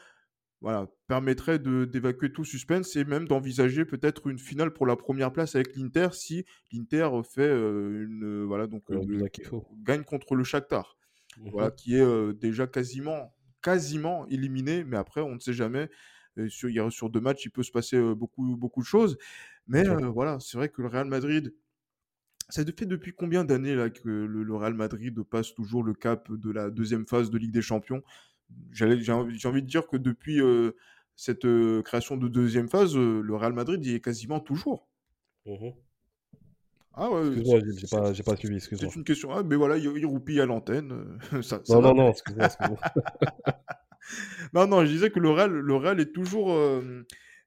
voilà, permettrait d'évacuer tout suspense et même d'envisager peut-être une finale pour la première place avec l'Inter si l'Inter fait euh, une voilà donc euh, gagne contre le Shakhtar, mmh voilà qui est déjà quasiment quasiment éliminé, mais après on ne sait jamais. sur, sur deux matchs, il peut se passer beaucoup beaucoup de choses, mais voilà, c'est vrai que le Real Madrid ça fait depuis combien d'années là que le, le, Real Madrid passe toujours le cap de la deuxième phase de Ligue des Champions? J'ai envie de dire que depuis euh, cette euh, création de deuxième phase, euh, le Real Madrid y est quasiment toujours. Mmh ah ouais, j'ai pas, pas, suivi, excuse-moi. C'est une question. Ah, mais voilà, il, il roupille à l'antenne. non, non, non, excuse-moi. non, non, je disais que le Real, le Real est toujours,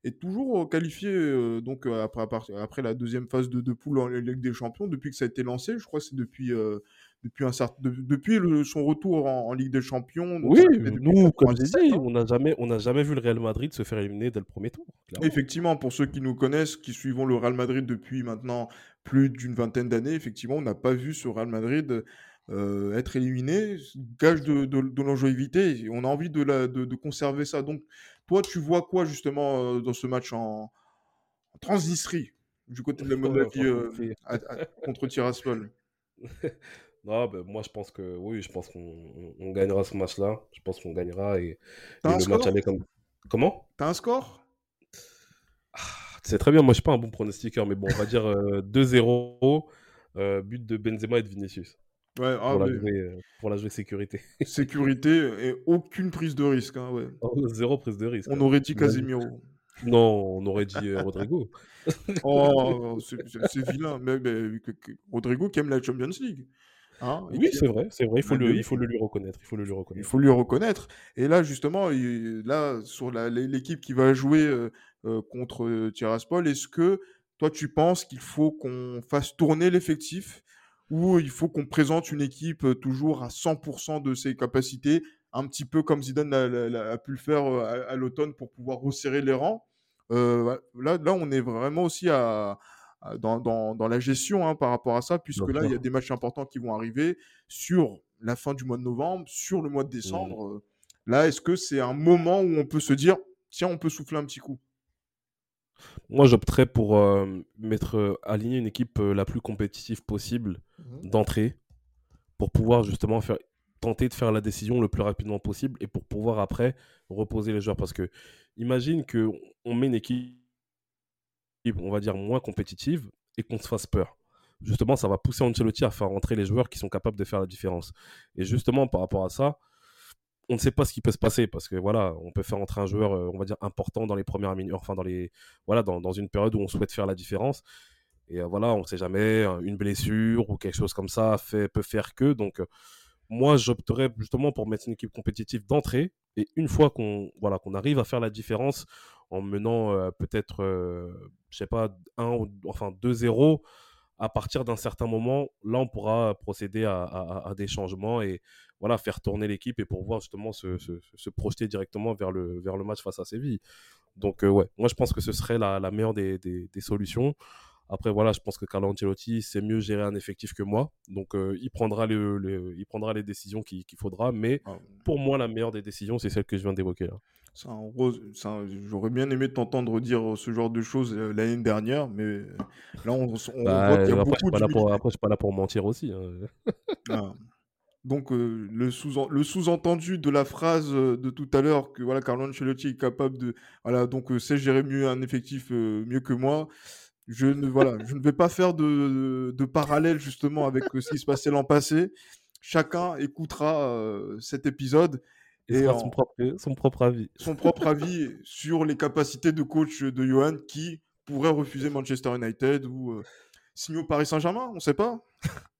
est toujours qualifié donc après, après la deuxième phase de, de poule en Ligue des Champions depuis que ça a été lancé. Je crois que c'est depuis depuis, un certain, depuis le, son retour en, Ligue des Champions. oui, nous, comme je disais, on n'a jamais, on jamais vu le Real Madrid se faire éliminer dès le premier tour. Effectivement, pour ceux qui nous connaissent, qui suivons le Real Madrid depuis maintenant plus d'une vingtaine d'années, effectivement, on n'a pas vu ce Real Madrid euh, être éliminé, gage de, de, longévité. On a envie de, la, de, conserver ça. Donc, toi, tu vois quoi justement euh, dans ce match en, Transnistrie, du côté de la Moldavie euh, contre Tiraspol? Non, ben, moi je pense que oui, je pense qu'on gagnera ce match-là. Je pense qu'on gagnera et, le match allait comme. Comment? T'as un score? Ah, C'est très bien, moi je suis pas un bon pronostiqueur, mais bon, on va dire 2-0, euh, euh, but de Benzema et de Vinicius. Ouais, ah, pour, la jouer, euh, pour, la jouer, sécurité. sécurité et aucune prise de risque. Hein, ouais. Oh, zéro prise de risque. On hein. aurait dit Casemiro. Non, on aurait dit Rodrigo. oh, c'est vilain. Mais, mais, Rodrigo qui aime la Champions League. Hein, oui, c'est vrai, c'est vrai. Il faut, le, il faut le lui reconnaître. Il faut le lui reconnaître. Il faut lui reconnaître. Et là, justement, là, sur l'équipe qui va jouer euh, euh, contre Tiraspol, est-ce que toi, tu penses qu'il faut qu'on fasse tourner l'effectif ou il faut qu'on présente une équipe euh, toujours à 100% de ses capacités, un petit peu comme Zidane a, pu le faire à, l'automne pour pouvoir resserrer les rangs là, là, on est vraiment aussi à, dans, dans, dans, la gestion hein, par rapport à ça, puisque là, il y a des matchs importants qui vont arriver sur la fin du mois de novembre, sur le mois de mmh. décembre. Là, est-ce que c'est un moment où on peut se dire, tiens, on peut souffler un petit coup? Moi, j'opterais pour mettre, aligner une équipe la plus compétitive possible d'entrée, pour pouvoir justement tenter de faire la décision le plus rapidement possible et pour pouvoir après reposer les joueurs. Parce que imagine qu'on met une équipe on va dire, moins compétitive et qu'on se fasse peur. Justement, ça va pousser Ancelotti à faire rentrer les joueurs qui sont capables de faire la différence. Et justement, par rapport à ça, on ne sait pas ce qui peut se passer parce que voilà, on peut faire entrer un joueur, euh, on va dire, important dans les premières minutes, enfin, dans, les, voilà, dans une période où on souhaite faire la différence. Et euh, voilà, on ne sait jamais, une blessure ou quelque chose comme ça peut faire que. Donc, euh, moi, j'opterais justement pour mettre une équipe compétitive d'entrée. Et une fois qu'on voilà, qu'on arrive à faire la différence en menant peut-être, je sais pas, 1 enfin 2-0, à partir d'un certain moment, là, on pourra procéder à, des changements et voilà, faire tourner l'équipe et pour pouvoir justement se, projeter directement vers le, vers le match face à Séville. Donc, ouais, moi, je pense que ce serait la, meilleure des, des, solutions. Après, voilà, je pense que Carlo Ancelotti sait mieux gérer un effectif que moi. Donc, il, prendra le, il prendra les décisions qu'il faudra. Mais ah pour moi, la meilleure des décisions, c'est celle que je viens d'évoquer. J'aurais bien aimé t'entendre dire ce genre de choses l'année dernière, mais là, on, bah, voit qu'il y a beaucoup de. Après, je suis pas là pour mentir aussi. Hein. Ah. Donc, le sous-entendu de la phrase de tout à l'heure, que voilà, Carlo Ancelotti est capable de. Voilà, donc, sait gérer mieux un effectif mieux que moi. Je ne, voilà, je ne vais pas faire de, de, parallèle justement avec ce qui se passait l'an passé. Chacun écoutera cet épisode et son, propre, son propre avis. Son propre avis sur les capacités de coach de Johan qui pourrait refuser Manchester United ou euh, signer au Paris Saint-Germain, on ne sait pas.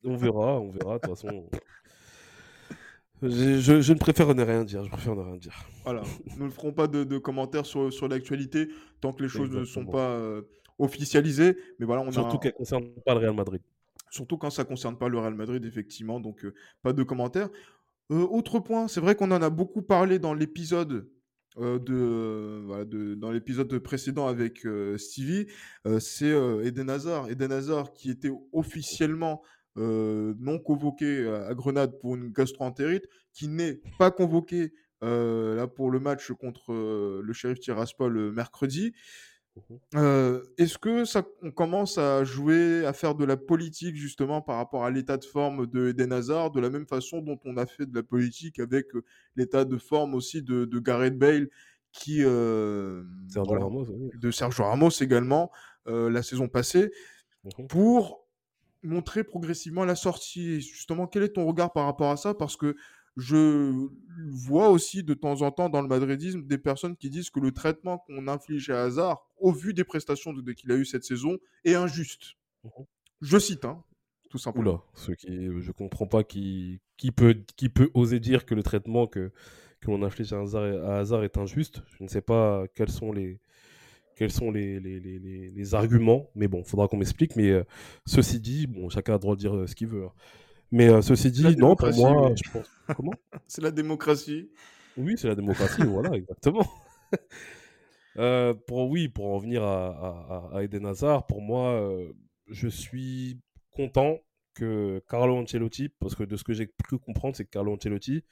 on verra, on verra. De toute façon, je, je, ne préfère ne rien dire. Je préfère ne rien dire. Voilà, nous ne ferons pas de, de commentaires sur, sur l'actualité tant que les choses ne sont pas officialisées. Mais voilà, on Surtout qu'elles ne concernent pas le Real Madrid. Surtout quand ça ne concerne pas le Real Madrid, effectivement. Donc, pas de commentaires. Euh, autre point, c'est vrai qu'on en a beaucoup parlé dans l'épisode euh, de, dans l'épisode précédent avec euh, Stevie, c'est Eden Hazard. Eden Hazard qui était officiellement non convoqué à Grenade pour une gastroentérite, qui n'est pas convoqué là pour le match contre le shérif Tiraspol mercredi. Mmh est-ce que ça on commence à jouer, à faire de la politique justement par rapport à l'état de forme de Eden Hazard, de la même façon dont on a fait de la politique avec, l'état de forme aussi de de Gareth Bale qui, de Sergio Ramos également, la saison passée, mmh pour montrer progressivement la sortie? justement, quel est ton regard par rapport à ça? Parce que je vois aussi de temps en temps dans le madridisme des personnes qui disent que le traitement qu'on inflige à Hazard, au vu des prestations de, qu'il a eu cette saison, est injuste. Mmh je cite, hein, tout simplement. Oula, ce qui, je comprends pas qui, qui, peut, qui peut oser dire que le traitement que, que l'on inflige à Hazard, à Hazard est injuste. Je ne sais pas quels sont les, quels sont les, les, les, les arguments. Mais bon, faudra qu'on m'explique. Mais ceci dit, bon, chacun a le droit de dire ce qu'il veut. Hein. Mais ceci dit, non, pour moi, je pense... Comment C'est la démocratie. Oui, c'est la démocratie, voilà, exactement. pour oui, pour en venir à, à, Eden Hazard, pour moi, je suis content que Carlo Ancelotti, parce que de ce que j'ai pu comprendre, c'est que Carlo Ancelotti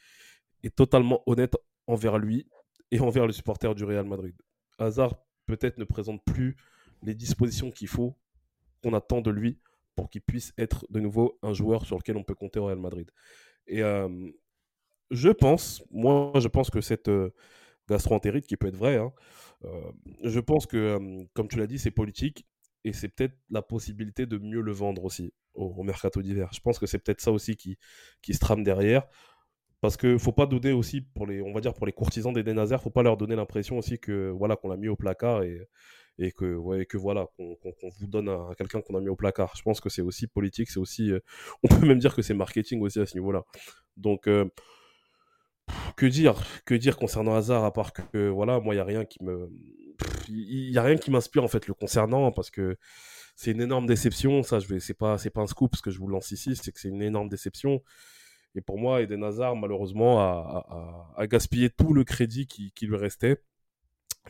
est totalement honnête envers lui et envers le supporter du Real Madrid. Hazard peut-être ne présente plus les dispositions qu'il faut, qu'on attend de lui pour qu'il puisse être de nouveau un joueur sur lequel on peut compter au Real Madrid. Et euh, je pense, moi je pense que cette euh, gastro-entérite qui peut être vraie, hein, euh, je pense que, comme tu l'as dit, c'est politique et c'est peut-être la possibilité de mieux le vendre aussi au, mercato d'hiver. Je pense que c'est peut-être ça aussi qui, se trame derrière. Parce que faut pas donner aussi pour les, on va dire pour les courtisans des Hazard, faut pas leur donner l'impression aussi que voilà qu'on l'a mis au placard et, et que voilà qu'on vous donne à, quelqu'un qu'on a mis au placard. Je pense que c'est aussi politique, c'est aussi, euh, on peut même dire que c'est marketing aussi à ce niveau-là. Donc euh, que dire, que dire concernant Hazard à part que voilà, moi il y a rien qui me, il y a rien qui m'inspire en fait le concernant parce que c'est une énorme déception. Ça, je vais, c'est pas, c'est pas un scoop ce que je vous lance ici, c'est que c'est une énorme déception. Et pour moi, Eden Hazard, malheureusement, a, gaspillé tout le crédit qui, lui restait.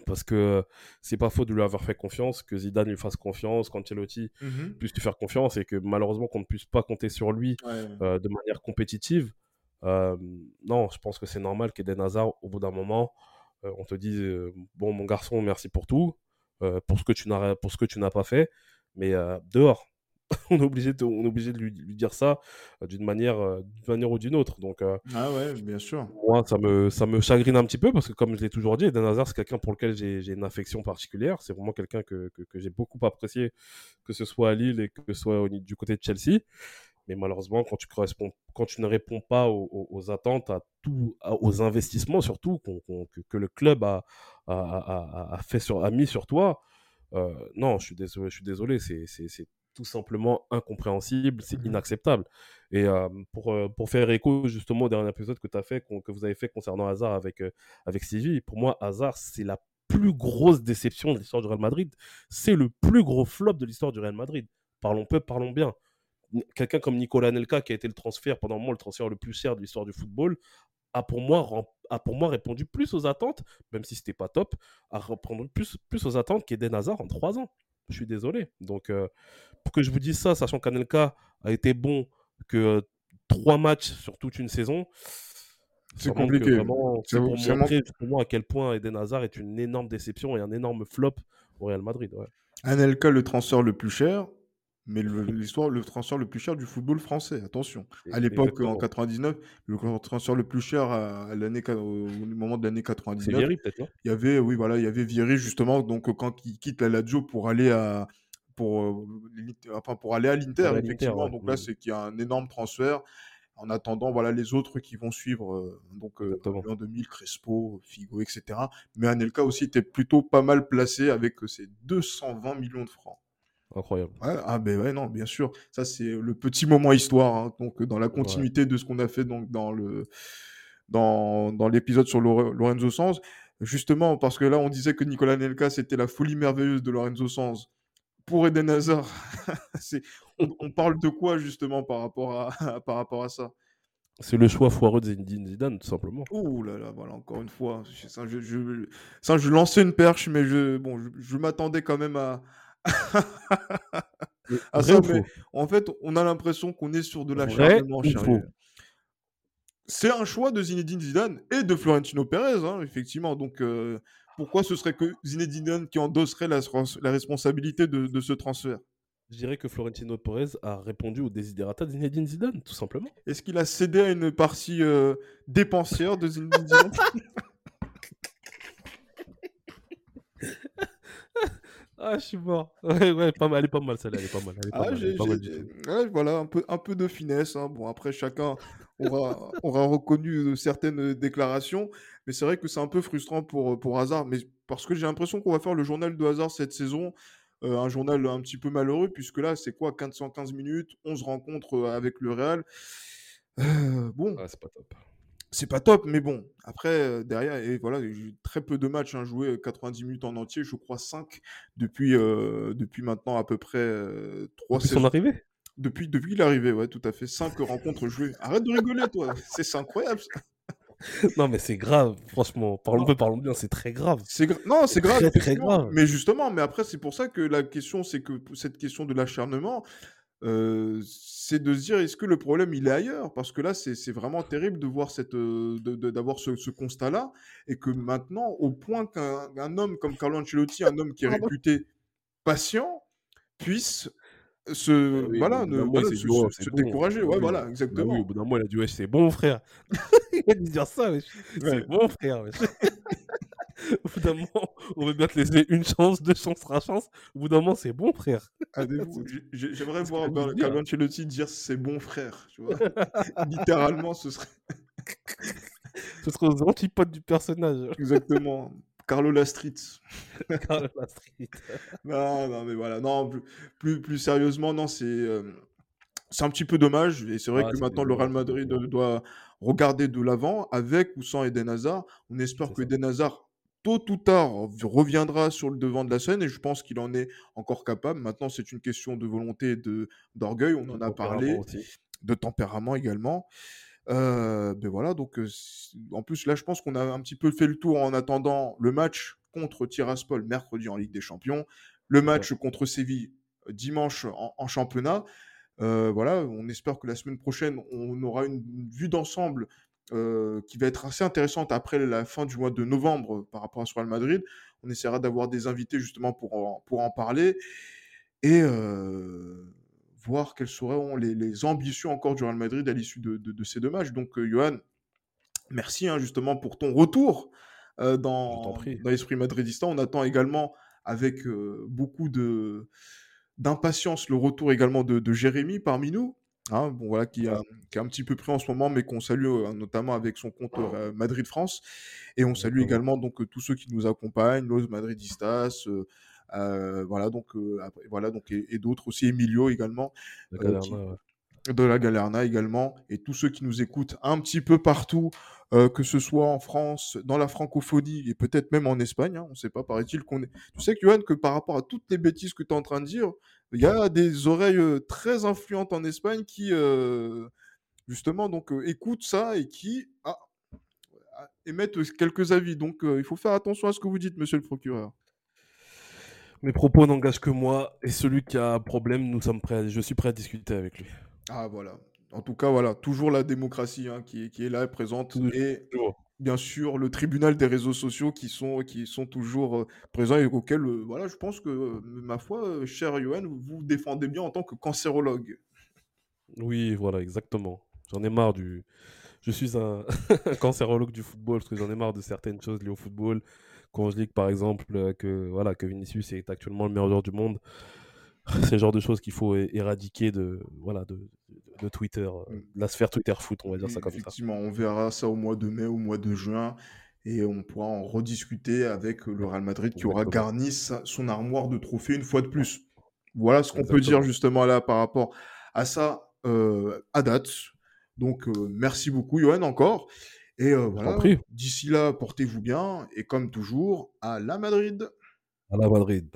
Parce que c'est pas faux de lui avoir fait confiance, que Zidane lui fasse confiance, qu'Ancelotti mmh puisse lui faire confiance et que malheureusement qu'on ne puisse pas compter sur lui euh, de manière compétitive. Euh, non, je pense que c'est normal qu'Eden Hazard, au bout d'un moment, euh, on te dise Bon, mon garçon, merci pour tout, pour ce que tu n'as pas fait, mais dehors, on est obligé de, on est obligé de lui, dire ça euh, d'une manière, euh, manière ou d'une autre. Donc, euh, ah ouais, bien sûr. Moi, ça me, ça me chagrine un petit peu parce que, comme je l'ai toujours dit, Eden Hazard, c'est quelqu'un pour lequel j'ai une affection particulière. C'est vraiment quelqu'un que, que, j'ai beaucoup apprécié, que ce soit à Lille et que ce soit du côté de Chelsea. Mais malheureusement, quand tu, corresponds, quand tu ne réponds pas aux, attentes, à tout, aux investissements surtout que, que, le club a, a, a, fait sur, a mis sur toi, non, je suis désolé, je suis désolé c'est tout simplement incompréhensible, c'est mmh inacceptable. Et pour, pour faire écho justement au dernier épisode que tu as fait, que vous avez fait concernant Hazard avec, avec Sylvie, pour moi, Hazard, c'est la plus grosse déception de l'histoire du Real Madrid. C'est le plus gros flop de l'histoire du Real Madrid. Parlons peu, parlons bien. Quelqu'un comme Nicolas Nelka, qui a été le transfert pendant un moment le transfert le plus cher de l'histoire du football, a pour moi a pour moi répondu plus aux attentes, même si c'était pas top, a répondu plus, plus aux attentes qu'Eden Hazard en trois ans. Je suis désolé. Donc, pour que je vous dise ça, sachant qu'Anelka a été bon que trois matchs sur toute une saison, c'est compliqué. C'est pour montrer justement à quel point Eden Hazard est une énorme déception et un énorme flop au Real Madrid. Ouais. Anelka, le transfert le plus cher, mais l'histoire, le, transfert le plus cher du football français, attention. À l'époque, en 99, le transfert le plus cher à, l'année, au moment de l'année 99. Vieri, peut-être, Il y avait, oui, voilà, il y avait Vieri, justement, donc quand il quitte la Lazio pour aller à, pour, euh, enfin, pour aller à l'Inter, effectivement. donc là, mmh. c'est qu'il y a un énorme transfert. En attendant, voilà les autres qui vont suivre, euh, donc euh, en 2000, Crespo, Figo, etc. Mais Anelka aussi était plutôt pas mal placé avec ses 220 millions de francs. Incroyable. ah ben ouais, non, bien sûr. Ça, c'est le petit moment histoire. Hein. donc, dans la continuité de ce qu'on a fait donc, dans le dans, dans l'épisode sur Lorenzo Sanz. Justement, parce que là, on disait que Nicolas Nelka, c'était la folie merveilleuse de Lorenzo Sanz. Pour Eden Hazard, on, parle de quoi justement par rapport à, par rapport à ça? C'est le choix foireux de Zidane, tout simplement. Ouh là là, voilà, encore une fois. Ça, je, je, ça, je lançais une perche, mais je, bon, je m'attendais quand même à, ah, en fait, on a l'impression qu'on est sur de la C'est un choix de Zinedine Zidane et de Florentino Pérez, hein, effectivement. Donc, euh, pourquoi ce serait que Zinedine Zidane qui endosserait la, la responsabilité de, ce transfert? Je dirais que Florentino Pérez a répondu au desiderata de Zinedine Zidane, tout simplement. Est-ce qu'il a cédé à une partie euh, dépensière de Zinedine Zidane? Ah, je suis mort. Ouais, ouais, pas mal, elle est pas mal celle-là, elle est pas mal. ah, voilà, un peu, un peu de finesse. Hein. Bon, après, chacun aura, aura reconnu certaines déclarations, mais c'est vrai que c'est un peu frustrant pour, pour Hazard, mais parce que j'ai l'impression qu'on va faire le journal de Hazard cette saison. Euh, un journal un petit peu malheureux, puisque là, c'est quoi 415 minutes, 11 rencontres euh, avec le Real. Euh, bon. Ah, c'est pas top. C'est pas top, mais bon, après, derrière, et voilà, j'ai très peu de matchs hein, joués, 90 minutes en entier, je crois 5 depuis, depuis maintenant à peu près 3 Depuis son arrivée? Depuis, depuis l'arrivée, ouais, tout à fait. 5 rencontres jouées. Arrête de rigoler, toi. C'est incroyable. non, mais c'est grave, franchement. Parlons peu, parlons bien, c'est très grave. C'est non, c'est grave, très, très grave. Mais justement, mais après, c'est pour ça que la question, c'est que cette question de l'acharnement, c'est de se dire est-ce que le problème il est ailleurs? Parce que là, c'est vraiment terrible de voir cette, d'avoir ce, ce constat-là et que maintenant, au point qu'un homme comme Carlo Ancelotti, un homme qui est réputé patient, puisse se, ah voilà, ne, se, décourager. Ouais, voilà, bah exactement. au bout d'un moment, il a dit ouais, c'est bon, frère. il a dit dire ça, c'est bon, frère. Au bout d'un moment, on veut bien te laisser une chance, deux chances, trois chances. Au bout d'un moment, c'est bon, frère. J'aimerais voir Carlo Ancelotti dire c'est bon, frère. Tu vois Littéralement, ce serait. ce serait aux antipodes du personnage. Exactement. Carlo Lastrit. Carlo Lastrit. non, non, mais voilà. Non, plus, plus, sérieusement, non, c'est. Euh, c'est un petit peu dommage, et c'est vrai ah, que maintenant le Real Madrid doit regarder de l'avant, avec ou sans Eden Hazard. On espère que Eden Hazard tôt ou tard, reviendra sur le devant de la scène et je pense qu'il en est encore capable. Maintenant, c'est une question de volonté et d'orgueil, on en a parlé, de tempérament également. Euh, ben voilà, donc en plus là, je pense qu'on a un petit peu fait le tour en attendant le match contre Tiraspol mercredi en Ligue des Champions, le match contre Séville dimanche en, championnat. voilà, on espère que la semaine prochaine, on aura une vue d'ensemble euh, qui va être assez intéressante après la fin du mois de novembre par rapport à ce Real Madrid. On essaiera d'avoir des invités justement pour en, pour en parler et euh, voir quelles seront les, ambitions encore du Real Madrid à l'issue de, de, ces deux matchs. Donc, euh, Johan, merci hein, justement pour ton retour dans, dans l'esprit madridista. On attend également avec beaucoup de d'impatience le retour également de, de Jérémy parmi nous. Hein, bon, voilà, qui, a, qui un petit peu pris en ce moment, mais qu'on salue notamment avec son compte Madrid France. Et on salue également donc tous ceux qui nous accompagnent, Los Madridistas, voilà donc voilà donc et, d'autres aussi, Emilio également, de la Galerna également, et tous ceux qui nous écoutent un petit peu partout, que ce soit en France, dans la francophonie et peut-être même en Espagne. Hein, on ne sait pas, paraît-il qu'on est. Tu sais, Johan, que par rapport à toutes les bêtises que tu es en train de dire, il y a des oreilles très influentes en Espagne qui, justement, donc écoutent ça et qui ah, émettent quelques avis. Donc, il faut faire attention à ce que vous dites, monsieur le procureur. Mes propos n'engagent que moi et celui qui a un problème, nous sommes prêts. Je suis prêt à discuter avec lui. Ah voilà. En tout cas, voilà, toujours la démocratie hein, qui, est là, présente. Et bien sûr, le tribunal des réseaux sociaux qui sont, qui sont toujours euh, présents et auxquels, euh, voilà, je pense que, euh, ma foi, cher Johan, vous défendez bien en tant que cancérologue. Oui, voilà, exactement. J'en ai marre du. Je suis un, cancérologue du football parce que j'en ai marre de certaines choses liées au football. Quand je dis que, par exemple, que, voilà, que Vinicius est actuellement le meilleur joueur du monde, c'est le genre de choses qu'il faut éradiquer de, voilà, de, de Twitter, euh, mm. la sphère Twitter foot, on va dire ça comme ça. Effectivement, on verra ça au mois de mai, au mois de juin, et on pourra en rediscuter avec le Real Madrid qui aura garni son armoire de trophées une fois de plus. Voilà ce qu'on peut dire justement là par rapport à ça euh, à date. Donc euh, merci beaucoup Johan encore. Et voilà, d'ici là, portez-vous bien et comme toujours, à la Madrid. À la Madrid.